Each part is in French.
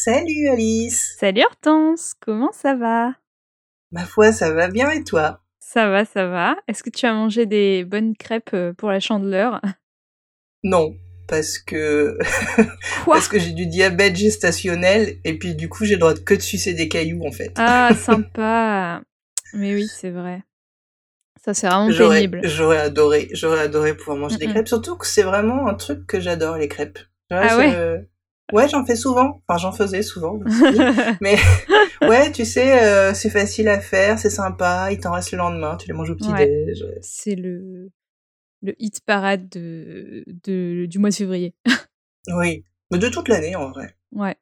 Salut Alice Salut Hortense, comment ça va? Ma foi, ça va bien et toi? Ça va, ça va. Est-ce que tu as mangé des bonnes crêpes euh, pour la chandeleur? Non, parce que parce que j'ai du diabète gestationnel et puis du coup j'ai le droit que de sucer des cailloux en fait. Ah, sympa. Mais oui, c'est vrai. Ça c'est vraiment pénible. J'aurais adoré, j'aurais adoré pouvoir manger des crêpes, surtout que c'est vraiment un truc que j'adore les crêpes. ah ouais? Ouais, j'en fais souvent. Enfin, j'en faisais souvent. mais ouais, tu sais, euh, c'est facile à faire, c'est sympa. Il t'en reste le lendemain, tu les manges au petit déj. C'est le le hit parade de, de du mois de février. oui, mais de toute l'année en vrai. Ouais.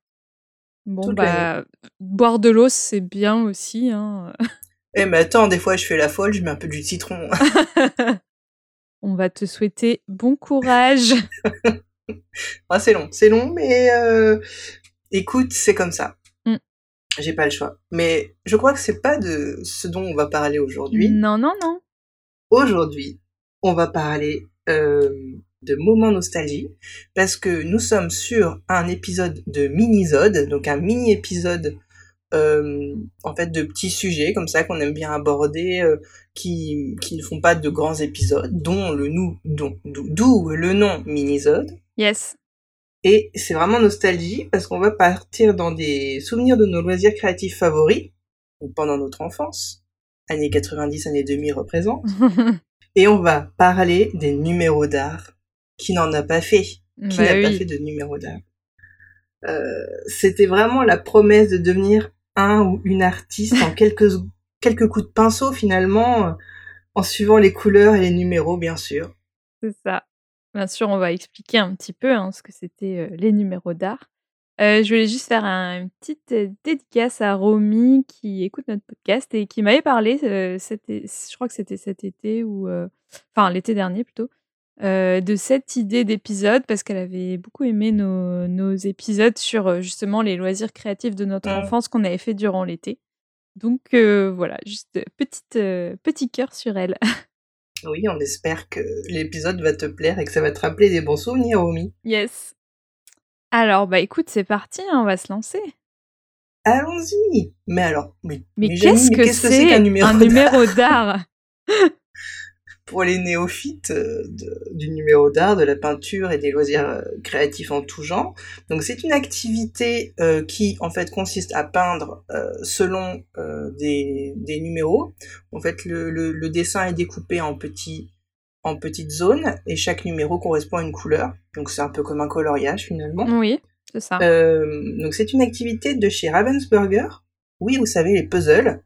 Bon bah boire de l'eau c'est bien aussi. Hein. Eh mais attends, des fois je fais la folle, je mets un peu du citron. On va te souhaiter bon courage. ah, c'est long, c'est long, mais euh, écoute, c'est comme ça. Mm. J'ai pas le choix. Mais je crois que c'est pas de ce dont on va parler aujourd'hui. Non, non, non. Aujourd'hui, on va parler euh, de moments nostalgie parce que nous sommes sur un épisode de mini-zode, donc un mini-épisode euh, en fait de petits sujets comme ça qu'on aime bien aborder euh, qui qui ne font pas de grands épisodes dont le nous dont d'où le nom mini-zode Yes. Et c'est vraiment nostalgie parce qu'on va partir dans des souvenirs de nos loisirs créatifs favoris, ou pendant notre enfance, années 90, années 2000 représentent, et on va parler des numéros d'art. Qui n'en a pas fait? Qui bah n'a pas fait de numéros d'art? Euh, C'était vraiment la promesse de devenir un ou une artiste en quelques, quelques coups de pinceau finalement, en suivant les couleurs et les numéros bien sûr. C'est ça. Bien sûr, on va expliquer un petit peu hein, ce que c'était les numéros d'art. je voulais juste faire une petite dédicace à Romy qui écoute notre podcast et qui m'avait parlé, je crois que c'était cet été ou enfin l'été dernier plutôt, de cette idée d'épisode parce qu'elle avait beaucoup aimé nos, épisodes sur justement les loisirs créatifs de notre mmh. enfance qu'on avait fait durant l'été. Donc voilà, juste petite, petit cœur sur elle. Oui, on espère que l'épisode va te plaire et que ça va te rappeler des bons souvenirs, Omi. Yes. Alors, bah écoute, c'est parti, hein, on va se lancer. Allons-y. Mais alors, mais, mais, qu'est-ce que c'est qu'un numéro d'art? pour les néophytes euh, du numéro d'art, de la peinture et des loisirs euh, créatifs en tout genre. Donc c'est une activité euh, qui en fait consiste à peindre selon des, des, numéros. En fait le, le, dessin est découpé en petits en petites zones et chaque numéro correspond à une couleur. Donc c'est un peu comme un coloriage finalement. Oui, c'est ça. donc c'est une activité de chez Ravensburger. Oui, vous savez les puzzles.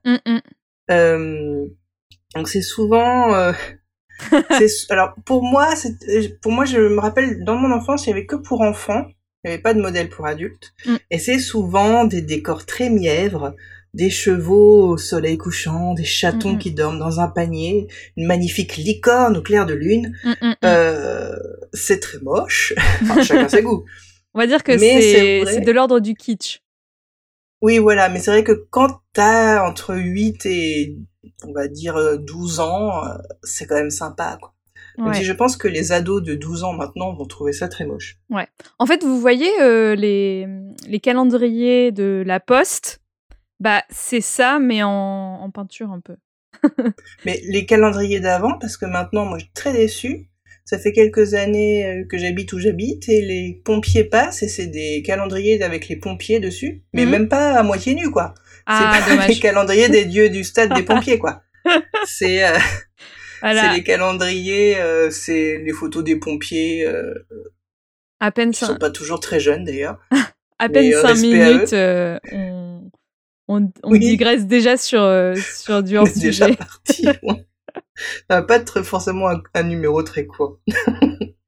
donc c'est souvent alors pour moi, pour moi, je me rappelle dans mon enfance, il y avait que pour enfants, il n'y avait pas de modèle pour adultes, mm. et c'est souvent des décors très mièvres, des chevaux au soleil couchant, des chatons qui dorment dans un panier, une magnifique licorne au clair de lune. Euh, c'est très moche, enfin, chacun ses goûts. On va dire que c'est de l'ordre du kitsch. Oui, voilà, mais c'est vrai que quand t'as entre 8 et on va dire 12 euh, ans, euh, c'est quand même sympa, quoi. je pense que les ados de 12 ans maintenant vont trouver ça très moche. Ouais. En fait, vous voyez euh, les, les calendriers de la Poste, bah c'est ça, mais en, peinture un peu. mais les calendriers d'avant, parce que maintenant, moi, je suis très déçue. Ça fait quelques années que j'habite où j'habite et les pompiers passent et c'est des calendriers avec les pompiers dessus, mais mhm. même pas à moitié nus, quoi. Ah, c'est pas les calendriers des dieux du stade des pompiers, quoi. C'est euh, les calendriers, euh, c'est les photos des pompiers. Euh, à peine sont pas toujours très jeunes d'ailleurs. à peine 5 minutes, on, on, on digresse déjà sur, sur du hors déjà parti. Ça va pas être forcément un, numéro très court.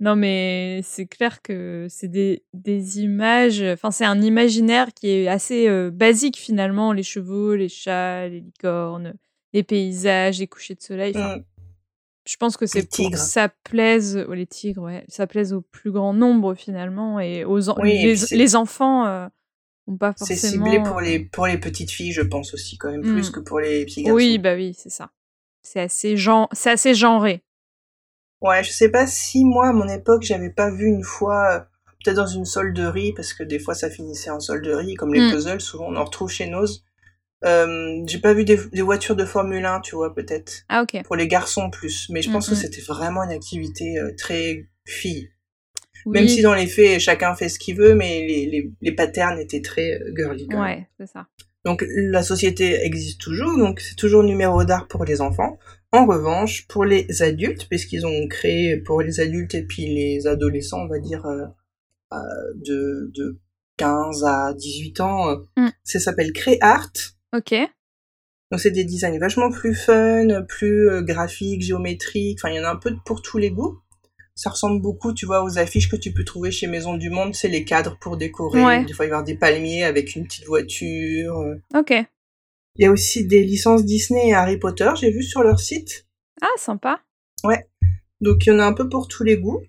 Non, mais c'est clair que c'est des, des images, enfin, c'est un imaginaire qui est assez euh, basique finalement, les chevaux, les chats, les licornes, les paysages, les couchers de soleil. Mm. Je pense que c'est pour que ça plaise, oh, les tigres, ouais, ça plaise au plus grand nombre finalement, et aux en- Oui, et les, enfants euh, C'est ciblé pour euh, les, pour les petites filles, je pense aussi, quand même, Mm. plus que pour les petits garçons. Oui, bah oui, c'est ça. C'est assez, gen... c'est assez genré. Ouais, je sais pas si moi, à mon époque, j'avais pas vu une fois, euh, peut-être dans une solderie, parce que des fois ça finissait en solderie, comme les Mm. puzzles, souvent on en retrouve chez Noz. Euh, j'ai pas vu des, des voitures de Formule 1, tu vois, peut-être. Ah ok. Pour les garçons plus. Mais je pense Mm, que mm. c'était vraiment une activité euh, très fille. Même si dans les faits, chacun fait ce qu'il veut, mais les, les, les patterns étaient très euh, girly. ouais, c'est ça. Donc la société existe toujours, donc c'est toujours numéro d'art pour les enfants. En revanche, pour les adultes, puisqu'ils ont créé pour les adultes et puis les adolescents, on va dire euh, euh, de, de 15 à 18 ans, euh, Mm. ça s'appelle CréArt. Ok. Donc c'est des designs vachement plus fun, plus euh, graphiques, géométriques, enfin il y en a un peu pour tous les goûts. Ça ressemble beaucoup, tu vois, aux affiches que tu peux trouver chez Maison du Monde, c'est les cadres pour décorer. Ouais. Des fois il va y avoir des palmiers avec une petite voiture. euh, Ok. il y a aussi des licences Disney et Harry Potter, j'ai vu sur leur site. Ah, sympa. Donc il y en a un peu pour tous les goûts.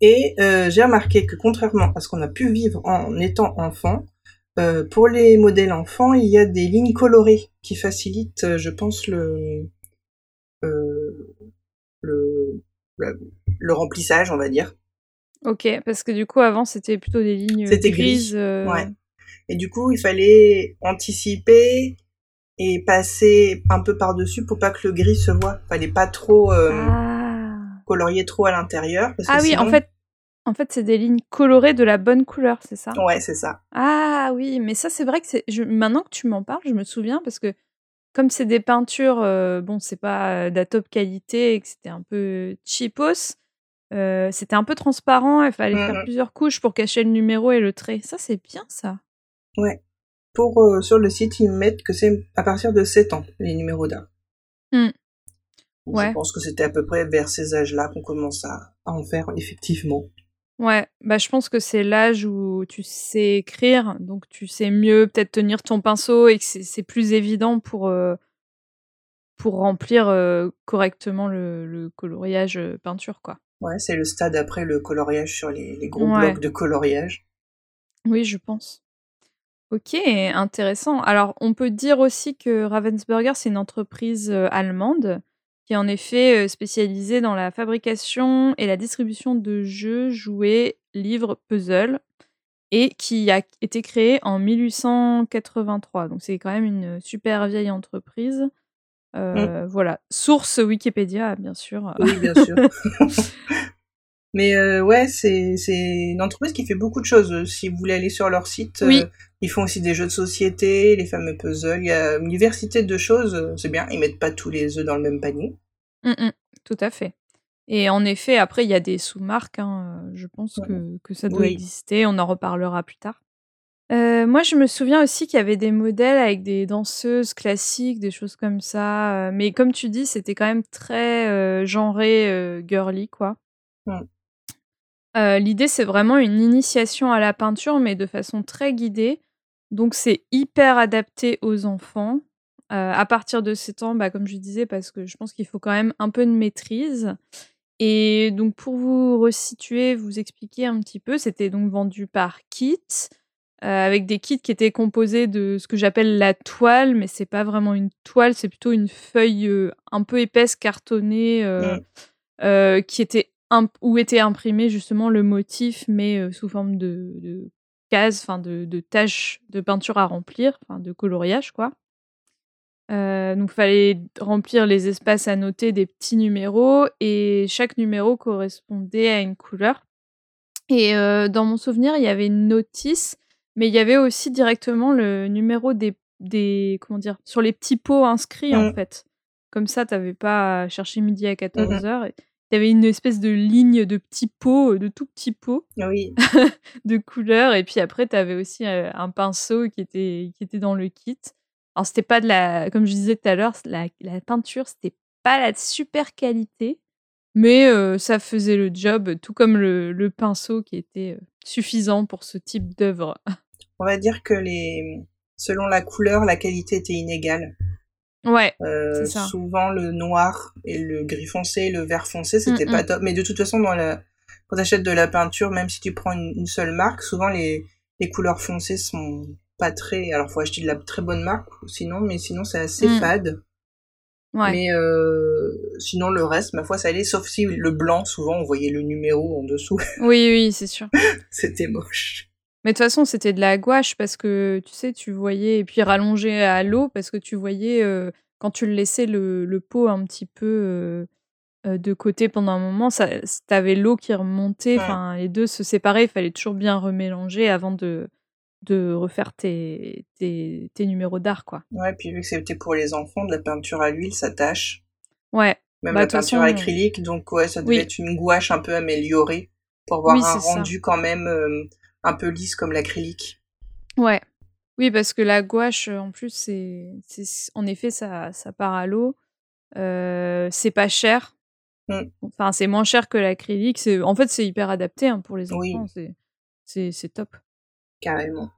Et euh, j'ai remarqué que contrairement à ce qu'on a pu vivre en étant enfant, euh, pour les modèles enfants, il y a des lignes colorées qui facilitent, euh, je pense, le, euh, le, le, le remplissage, on va dire. Ok, parce que du coup, avant, c'était plutôt des lignes C'était gris, grises. euh, Ouais. Et du coup, il fallait anticiper et passer un peu par-dessus pour pas que le gris se voit. Fallait pas trop euh, Ah. colorier trop à l'intérieur. parce que Ah oui, en fait, en fait, c'est des lignes colorées de la bonne couleur, c'est ça? Ouais, c'est ça. Ah oui, mais ça, c'est vrai que c'est. je- Maintenant que tu m'en parles, je me souviens parce que comme c'est des peintures, euh, bon, c'est pas de la top qualité et que c'était un peu cheapos, euh, c'était un peu transparent. Il fallait faire Mhm. plusieurs couches pour cacher le numéro et le trait. Ça, c'est bien ça. Pour euh, sur le site, ils mettent que c'est à partir de 7 ans les numéros d'art. Donc, Ouais. Je pense que c'était à peu près vers ces âges-là qu'on commence à, à en faire effectivement. Ouais, bah je pense que c'est l'âge où tu sais écrire, donc tu sais mieux peut-être tenir ton pinceau et que c'est plus évident pour, euh, pour remplir correctement le, le coloriage peinture, quoi. Ouais, c'est le stade après le coloriage sur les, les gros Ouais. blocs de coloriage. Oui, je pense. Ok, intéressant. Alors, on peut dire aussi que Ravensburger, c'est une entreprise euh, allemande qui est en effet euh, spécialisée dans la fabrication et la distribution de jeux, jouets, livres, puzzles, et qui a été créée en 1883. Donc, c'est quand même une super vieille entreprise. Euh, Voilà. Source Wikipédia, bien sûr. Oui, bien sûr. Mais euh, ouais, c'est c'est une entreprise qui fait beaucoup de choses. Si vous voulez aller sur leur site, Oui. euh, ils font aussi des jeux de société, les fameux puzzles. Il y a une diversité de choses. euh, C'est bien. Ils mettent pas tous les œufs dans le même panier. Mm, mm, tout à fait. Et en effet, après, il y a des sous-marques. hein, euh, Je pense Ouais. que, que ça doit Oui. exister. On en reparlera plus tard. Euh, moi, je me souviens aussi qu'il y avait des modèles avec des danseuses classiques, des choses comme ça. euh, Mais comme tu dis, c'était quand même très euh, genré, euh, girly, quoi. Mm. Euh, L'idée, c'est vraiment une initiation à la peinture, mais de façon très guidée. Donc, c'est hyper adapté aux enfants. Euh, à partir de 7 ans, bah, comme je disais, parce que je pense qu'il faut quand même un peu de maîtrise. Et donc, pour vous resituer, vous expliquer un petit peu, c'était donc vendu par kit, euh, avec des kits qui étaient composés de ce que j'appelle la toile, mais c'est pas vraiment une toile, c'est plutôt une feuille euh, un peu épaisse, cartonnée, euh, qui était où était imprimé justement le motif, mais sous forme de, de cases, enfin de, de taches de peinture à remplir, enfin de coloriage, quoi. Euh, donc, fallait remplir les espaces à noter des petits numéros et chaque numéro correspondait à une couleur. Et euh, dans mon souvenir, il y avait une notice, mais il y avait aussi directement le numéro des, des comment dire, sur les petits pots inscrits en Mm. fait. Comme ça, t'avais pas à chercher midi à 14h. Tu avais une espèce de ligne de petits pots, euh, de tout petits pots Oui. de couleurs. Et puis après, tu avais aussi euh, un pinceau qui était, qui était dans le kit. Alors, c'était pas de la. Comme je disais tout à l'heure, la, la peinture, c'était pas la super qualité. Mais ça faisait le job, tout comme le le pinceau qui était, suffisant pour ce type d'œuvre. On va dire que les selon la couleur, la qualité était inégale. Ouais, Euh, ça. souvent le noir et le gris foncé, le vert foncé, c'était pas mh. top. Mais de toute façon, dans la... quand tu achètes de la peinture, même si tu prends une, une seule marque, souvent les, les couleurs foncées sont pas très... Alors faut acheter de la très bonne marque, sinon, mais sinon c'est assez Mmh. fade. Ouais. Mais euh, sinon le reste, ma foi, ça allait, sauf si le blanc, souvent on voyait le numéro en dessous. Oui, oui, c'est sûr. c'était moche. Mais de toute façon, c'était de la gouache parce que, tu sais, tu voyais et puis rallongé à l'eau parce que tu voyais, heu, quand tu le laissais le le pot un petit peu, heu heu, de côté pendant un moment, ça s tu l'eau qui remontait, Ouais. enfin les 2 se séparaient, il fallait toujours bien remélanger avant de de refaire tes tes tes numéros d'art, quoi. Ouais, puis vu que c'était pour les enfants, de la peinture à l'huile, ça tâche. Ouais, Même bah, la peinture façon acrylique, donc ouais, ça devait Oui. être une gouache un peu améliorée pour avoir Oui, un ça. rendu quand même euh, un peu lisse comme l'acrylique. Ouais. Oui, parce que la gouache, heu, en plus, c'est en effet, ça ça part à l'eau, heu, c'est pas cher. Mmh. Enfin, c'est moins cher que l'acrylique, c'est en fait, c'est hyper adapté, hein, pour les enfants, c'est c'est c'est top. Carrément.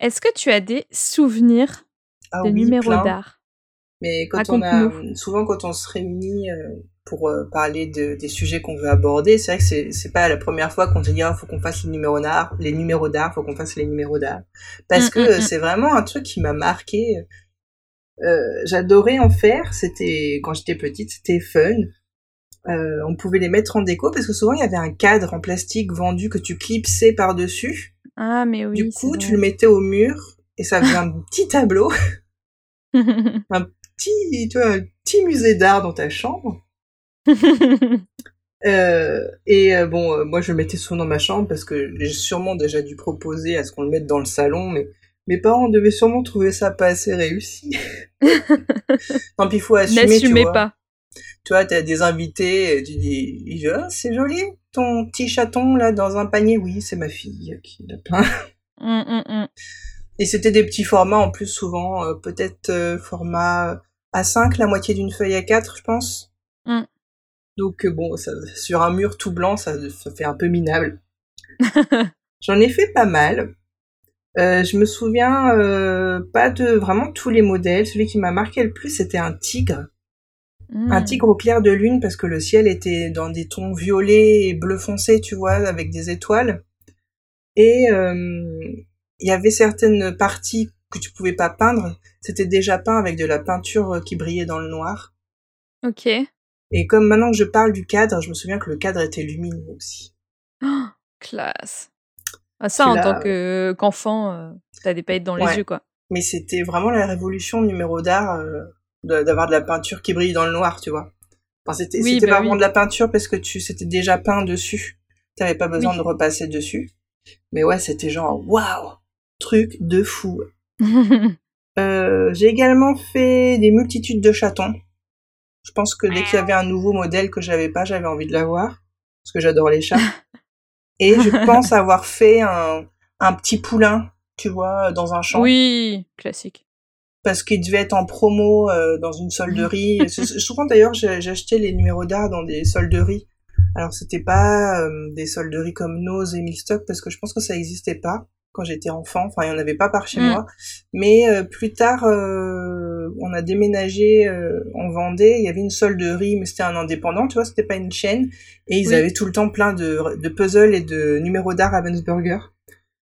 Est-ce que tu as des souvenirs Ah de oui, numéros d'art? Mais quand on a, souvent quand on se réunit euh, pour euh, parler de, des sujets qu'on veut aborder, c'est vrai que c'est, c'est pas la première fois qu'on te dit, ah, faut qu'on fasse les numéros d'art, les numéros d'art, faut qu'on fasse les numéros d'art. Parce Mmh, que mmh, mmh. c'est vraiment un truc qui m'a marqué. Euh, j'adorais en faire, c'était, quand j'étais petite, c'était fun. Euh, on pouvait les mettre en déco parce que souvent il y avait un cadre en plastique vendu que tu clipsais par-dessus. Ah mais Du oui, c'est coup, tu le mettais au mur et ça faisait un petit tableau, un petit, tu vois, petit musée d'art dans ta chambre. Euh, et euh, bon, euh, moi je le mettais souvent dans ma chambre parce que j'ai sûrement déjà dû proposer à ce qu'on le mette dans le salon, mais mes parents devaient sûrement trouver ça pas assez réussi. Tant pis, il faut assumer, N'assumez pas. Tu vois, t'as des invités, tu dis, Ah, c'est joli, ton petit chaton là dans un panier. Oui, c'est ma fille qui l'a peint. Mmh, mmh, mmh. Et c'était des petits formats en plus, souvent, peut-être euh, format A5, la moitié d'une feuille A4, je pense. Mmh. Donc euh, bon, ça, sur un mur tout blanc, ça, ça fait un peu minable. J'en ai fait pas mal. Euh, je me souviens euh, pas de vraiment tous les modèles. Celui qui m'a marqué le plus, c'était un tigre. Un Mmh. tigre au clair de lune parce que le ciel était dans des tons violets et bleu foncé, tu vois, avec des étoiles. Et euh, il y avait certaines parties que tu pouvais pas peindre. C'était déjà peint avec de la peinture euh, qui brillait dans le noir. OK. Et comme maintenant que je parle du cadre, je me souviens que le cadre était lumineux aussi. Oh, classe. Ah ça, en tant ouais. que qu'enfant, heu, tu des paillettes dans les yeux, quoi. Mais c'était vraiment la révolution numéro d'art euh, d'avoir de la peinture qui brille dans le noir, tu vois. Enfin, c'était Oui, bah pas vraiment oui. de la peinture parce que tu c'était déjà peint dessus. T'avais pas besoin Oui. de repasser dessus. Mais ouais, c'était genre waouh, truc de fou. Euh, j'ai également fait des multitudes de chatons. Je pense que dès qu'il y avait un nouveau modèle que j'avais pas, j'avais envie de l'avoir parce que j'adore les chats. Et je pense avoir fait un, un petit poulain, tu vois, dans un champ. Oui, classique. parce qu'il devait être en promo euh, dans une solderie. Souvent d'ailleurs, acheté les numéros d'art dans des solderies. Alors c'était pas euh, des solderies comme Nose et Milstock parce que je pense que ça existait pas quand j'étais enfant. Enfin, il y en avait pas par chez Mm. moi. Mais euh, plus tard, euh, on a déménagé euh, en Vendée. Il y avait une solderie, mais c'était un indépendant, tu vois, c'était pas une chaîne. Et ils Oui. avaient tout le temps plein de, de puzzles et de numéros d'art Ravensburger.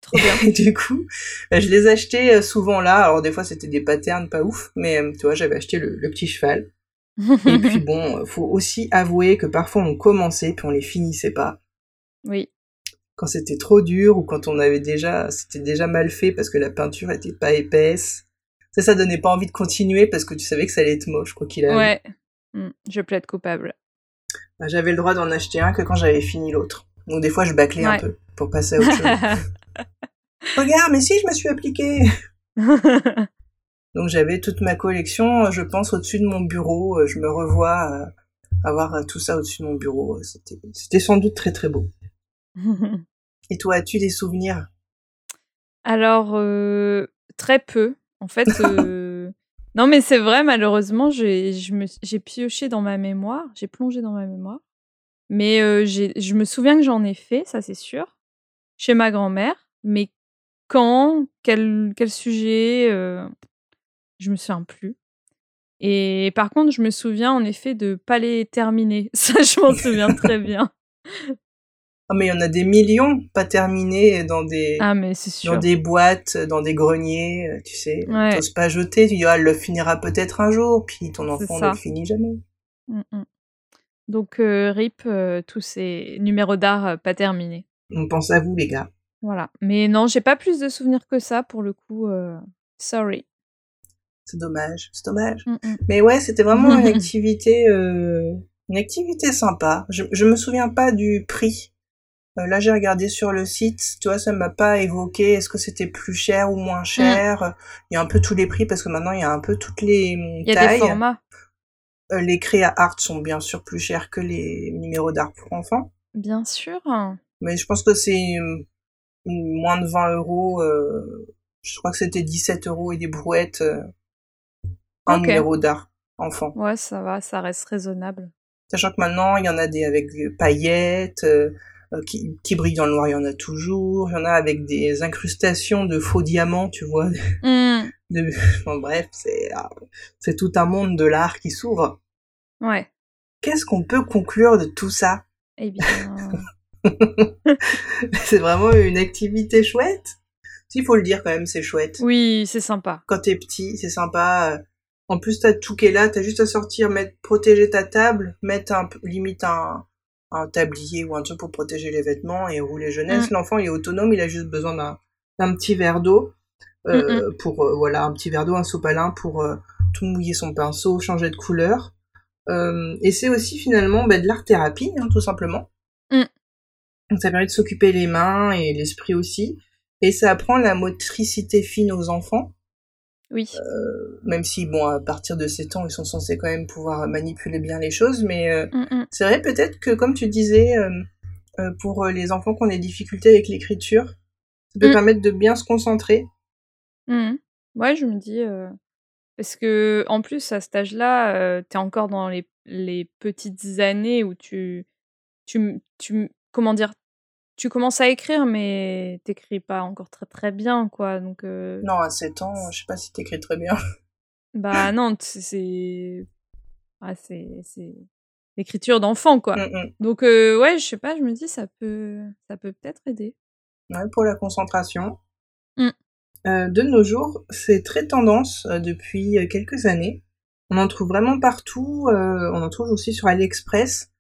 Trop bien. Et du coup, euh, je les achetais euh, souvent là. Alors des fois c'était des patterns pas ouf, mais euh, tu vois, j'avais acheté le, le petit cheval. Et puis bon, euh, faut aussi avouer que parfois on commençait puis on les finissait pas. Oui. Quand c'était trop dur ou quand on avait déjà, c'était déjà mal fait parce que la peinture était pas épaisse. Ça, ça donnait pas envie de continuer parce que tu savais que ça allait être moche quoi qu'il arrive. Ouais. Mmh, je plaide coupable. Bah, J'avais le droit d'en acheter un que quand j'avais fini l'autre. Donc des fois je bâclais un Ouais. peu pour passer à autre chose. Regarde, mais si je me suis appliquée. Donc j'avais toute ma collection, je pense, au-dessus de mon bureau. Euh, Je me revois euh, avoir euh, tout ça au-dessus de mon bureau. C'était, c'était sans doute très très beau. Et toi, as-tu des souvenirs? Alors, heu, très peu. En fait, heu, non mais c'est vrai malheureusement j'ai pioché dans ma mémoire, j'ai plongé dans ma mémoire Mais je me souviens que j'en ai fait, ça c'est sûr, chez ma grand-mère, mais quand, quel, quel sujet, je me souviens plus. Et par contre, je me souviens en effet de pas les terminer. Ça, je m'en souviens très bien. Ah, mais il y en a des millions pas terminés dans des, ah, mais sûr. dans des boîtes, dans des greniers, tu sais. Ouais. T'oses pas jeter, tu dis, ah, elle le finira peut-être un jour, puis ton enfant ne le finit jamais. Mmh, mmh. Donc, euh, RIP, euh, tous ces numéros d'art euh, pas terminés. On pense à vous, les gars. Voilà. Mais non, j'ai pas plus de souvenirs que ça, pour le coup. sorry. C'est dommage, c'est dommage. Mmh, Mais ouais, c'était vraiment une activité, une activité sympa. Je, je me souviens pas du prix. Là, j'ai regardé sur le site, tu vois, ça m'a pas évoqué est-ce que c'était plus cher ou moins cher. Il y a un peu tous les prix parce que maintenant il y a un peu toutes les tailles. Il y a des formats. Euh, les créas art sont bien sûr plus chers que les numéros d'art pour enfants. Bien sûr. Mais je pense que c'est moins de 20 euros. Euh, je crois que c'était 17 euros et des brouettes. Euh, un numéro d'art enfant. Ouais, ça va, ça reste raisonnable. Sachant que maintenant, il y en a des avec paillettes, qui, qui brillent dans le noir, il y en a toujours. Il y en a avec des incrustations de faux diamants, tu vois. Mmh. Bon, bref, c'est ah, c'est tout un monde de l'art qui s'ouvre. Ouais. Qu'est-ce qu'on peut conclure de tout ça? Eh bien. c'est vraiment une activité chouette. Il faut le dire quand même, c'est chouette. Oui, c'est sympa. Quand t'es petit, c'est sympa. En plus, t'as tout qui est là, t'as juste à sortir, mettre, protéger ta table, mettre un, limite un, un tablier ou un truc pour protéger les vêtements et rouler jeunesse. Mm. L'enfant, il est autonome, il a juste besoin d'un petit verre d'eau euh, pour euh, voilà un petit verre d'eau, un sopalin pour euh, tout mouiller son pinceau, changer de couleur. et c'est aussi finalement bah, de l'art thérapie, hein, tout simplement. Mm. Donc ça permet de s'occuper les mains et l'esprit aussi. Et ça apprend la motricité fine aux enfants. Oui. Euh, même si, bon, à partir de 7 ans, ils sont censés quand même pouvoir manipuler bien les choses, mais euh, mm, c'est vrai peut-être que, comme tu disais, pour les enfants qui ont des difficultés avec l'écriture, ça peut permettre de bien se concentrer Ouais, je me dis, parce que en plus à cet âge-là, tu es encore dans les les petites années où tu tu tu comment dire? Tu commences à écrire, mais t'écris pas encore très, très bien, quoi, donc Non, à 7 ans, je sais pas si t'écris très bien. Bah, non, c'est ah, c'est l'écriture d'enfant, quoi, mmh, mmh. donc ouais, je sais pas, je me dis ça peut ça peut peut-être aider. Ouais, pour la concentration. Euh, de nos jours, c'est très tendance euh, depuis euh, quelques années. On en trouve vraiment partout. on en trouve aussi sur AliExpress.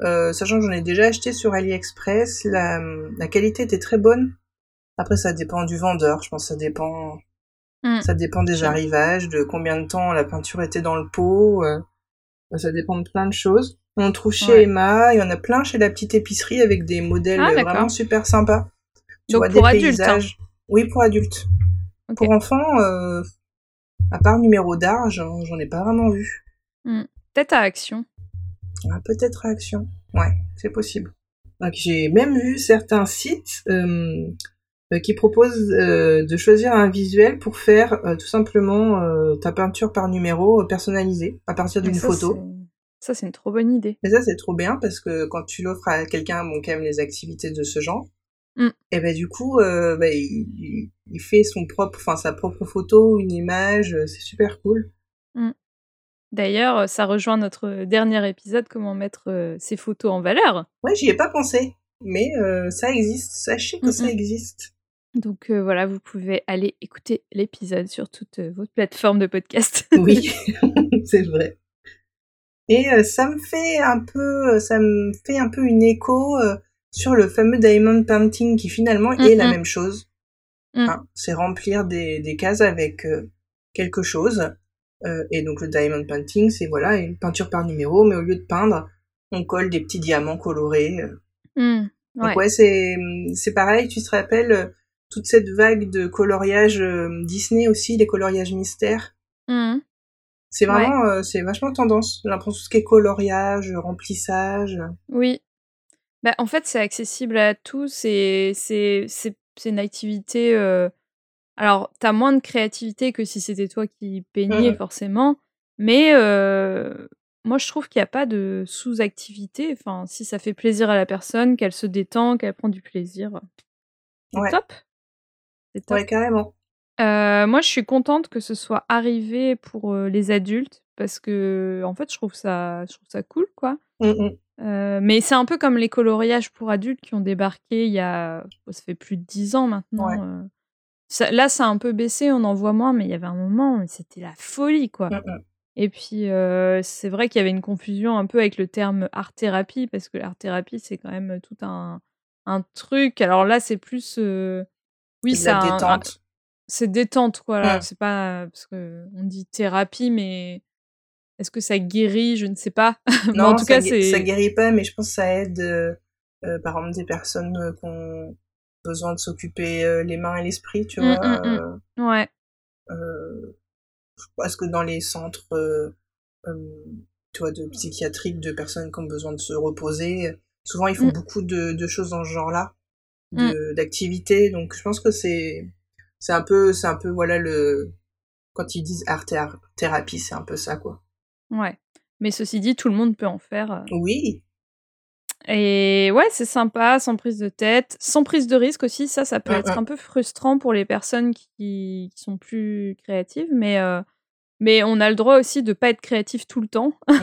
Sachant que j'en ai déjà acheté sur AliExpress, la, la, qualité était très bonne. Après, ça dépend du vendeur. Je pense que ça dépend. Mm. Ça dépend des arrivages, de combien de temps la peinture était dans le pot. ça dépend de plein de choses. On trouve chez Emma, il y en a plein chez la petite épicerie avec des modèles ah, vraiment super sympas. Tu vois, des hein. paysages. Oui, pour adultes. Pour enfants, euh, à part numéro d'art, j'en ai pas vraiment vu. Hmm. Peut-être à Action. Ah, peut-être à Action. Ouais, c'est possible. J'ai même vu certains sites euh, euh, qui proposent de choisir un visuel pour faire tout simplement ta peinture par numéro personnalisée à partir d'une photo. Ça, c'est une trop bonne idée. Et ça, c'est trop bien parce que quand tu l'offres à quelqu'un bon, qui aime les activités de ce genre, Mm. Et ben du coup, euh, bah, il, il, fait son propre, enfin sa propre photo, une image, euh, c'est super cool. Mm. D'ailleurs, ça rejoint notre dernier épisode, comment mettre ses photos en valeur. Ouais, j'y ai pas pensé, mais ça existe. Sachez que ça existe. Donc voilà, vous pouvez aller écouter l'épisode sur toutes vos plateformes de podcast. oui, c'est vrai. Et ça me fait un peu, ça me fait un peu une écho sur le fameux diamond painting qui finalement est la même chose. Mm. Hein, c'est remplir des, des, cases avec euh, quelque chose. Euh, et donc le diamond painting, c'est voilà une peinture par numéro, mais au lieu de peindre, on colle des petits diamants colorés. Euh. Mm. Ouais. Donc ouais, c'est c'est pareil. Tu te rappelles toute cette vague de coloriage Disney aussi, les coloriages mystères? Mm. C'est vraiment, c'est vachement tendance. J'ai l'impression tout ce qui est coloriage, remplissage. Oui, bah, en fait, c'est accessible à tous et c'est une activité, euh, alors tu as moins de créativité que si c'était toi qui peignais mmh forcément, mais moi, je trouve qu'il n'y a pas de sous-activité. Enfin, si ça fait plaisir à la personne, qu'elle se détend, qu'elle prend du plaisir, c'est top. C'est top. Ouais, carrément. Euh, moi, je suis contente que ce soit arrivé pour euh, les adultes parce que, en fait, je trouve ça, je trouve ça cool, quoi. Mmh. Euh, mais c'est un peu comme les coloriages pour adultes qui ont débarqué il y a, ça fait plus de dix ans maintenant. Là, ça a un peu baissé, on en voit moins, mais il y avait un moment, c'était la folie, quoi. Mmh, et puis, c'est vrai qu'il y avait une confusion un peu avec le terme art-thérapie, parce que l'art-thérapie, c'est quand même tout un, un truc. Alors là, c'est plus. oui, c'est détente. c'est détente, quoi. Là. C'est pas. Parce qu'on dit thérapie, mais est-ce que ça guérit? Je ne sais pas. Non, en tout ça, cas, c'est. Ça guérit pas, mais je pense que ça aide, par exemple, des personnes qui ont besoin de s'occuper les mains et l'esprit, tu mmh, vois. Mmh, mmh. Ouais. Euh, parce que dans les centres euh, euh, tu vois, de psychiatriques de personnes qui ont besoin de se reposer, souvent ils font beaucoup de, de, choses dans ce genre-là, d'activités. Donc je pense que c'est c'est un peu c'est un peu voilà le quand ils disent art thérapie, c'est un peu ça quoi. Ouais. Mais ceci dit, tout le monde peut en faire. Euh. Oui. Et ouais, c'est sympa, sans prise de tête, sans prise de risque aussi. Ça, ça peut être un peu frustrant pour les personnes qui, qui sont plus créatives, mais, euh, mais on a le droit aussi de pas être créatif tout le temps mmh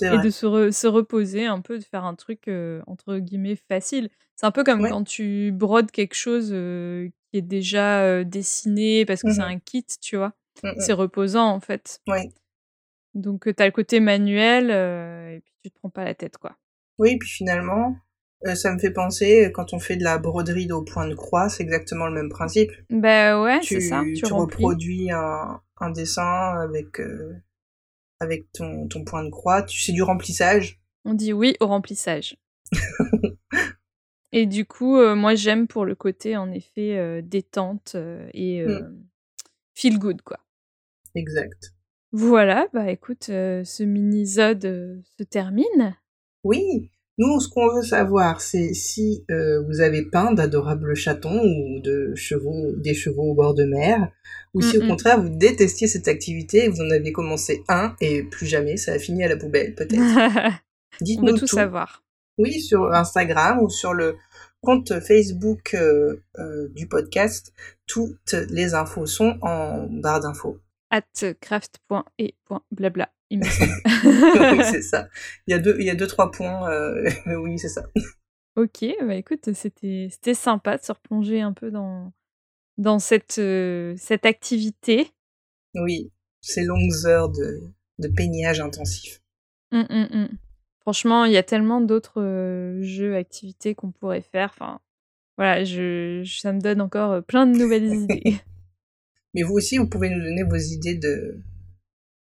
et de se, se, reposer un peu, de faire un truc euh, entre guillemets facile. C'est un peu comme quand tu brodes quelque chose euh, qui est déjà dessiné parce que c'est mmh un kit, tu vois. Mmh c'est reposant en fait. Ouais. Donc tu as le côté manuel et puis tu te prends pas la tête quoi. Oui, puis finalement, euh, ça me fait penser, quand on fait de la broderie au point de croix, c'est exactement le même principe. Bah ouais, c'est ça. Tu, reproduis un, un, dessin avec, euh, avec ton, ton point de croix. Tu C'est du remplissage. On dit oui au remplissage. et du coup, euh, moi j'aime pour le côté en effet détente et mm. feel good quoi. Exact. Voilà, bah écoute, ce mini-zode se termine. Oui, nous, ce qu'on veut savoir, c'est si euh, vous avez peint d'adorables chatons ou de chevaux, des chevaux au bord de mer, ou si au contraire vous détestiez cette activité et vous en avez commencé un et plus jamais, ça a fini à la poubelle, peut-être. Dites-nous tout, savoir. Oui, sur Instagram ou sur le compte Facebook euh, euh, du podcast. Toutes les infos sont en barre d'infos. At craft.et.blabla. oui, c'est ça. Il y a deux, il y a deux trois points. Euh, oui, c'est ça. Ok, bah écoute, c'était, c'était sympa de se replonger un peu dans, dans cette, euh, cette activité. Oui, ces longues heures de, de peignage intensif. Hum, hum, hum. Franchement, il y a tellement d'autres euh, jeux, activités qu'on pourrait faire. Enfin, voilà, je, ça me donne encore plein de nouvelles idées. Mais vous aussi, vous pouvez nous donner vos idées de,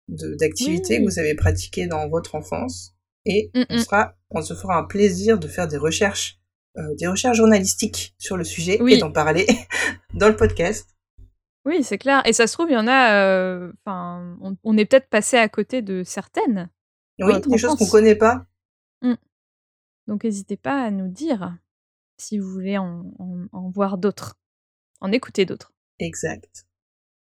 d'activités que vous avez pratiquées dans votre enfance. Et mm, on, mm. sera, on se fera un plaisir de faire des recherches, euh, des recherches journalistiques sur le sujet et d'en parler dans le podcast. Oui, c'est clair. Et ça se trouve, il y en a. Euh, on, est peut-être passé à côté de certaines. Oui, des choses qu'on connaît pas. Mm. Donc, n'hésitez pas à nous dire si vous voulez en, en voir d'autres, en écouter d'autres. Exact.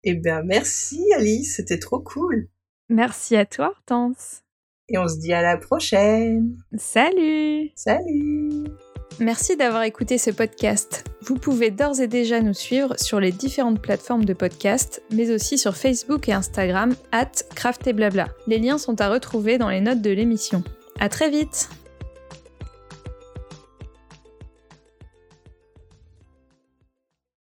Eh bien, merci Alice, c'était trop cool. Merci à toi, Hortense. Et on se dit à la prochaine. Salut Salut Merci d'avoir écouté ce podcast. Vous pouvez d'ores et déjà nous suivre sur les différentes plateformes de podcast, mais aussi sur Facebook et Instagram, at Craft et Blabla. Les liens sont à retrouver dans les notes de l'émission. À très vite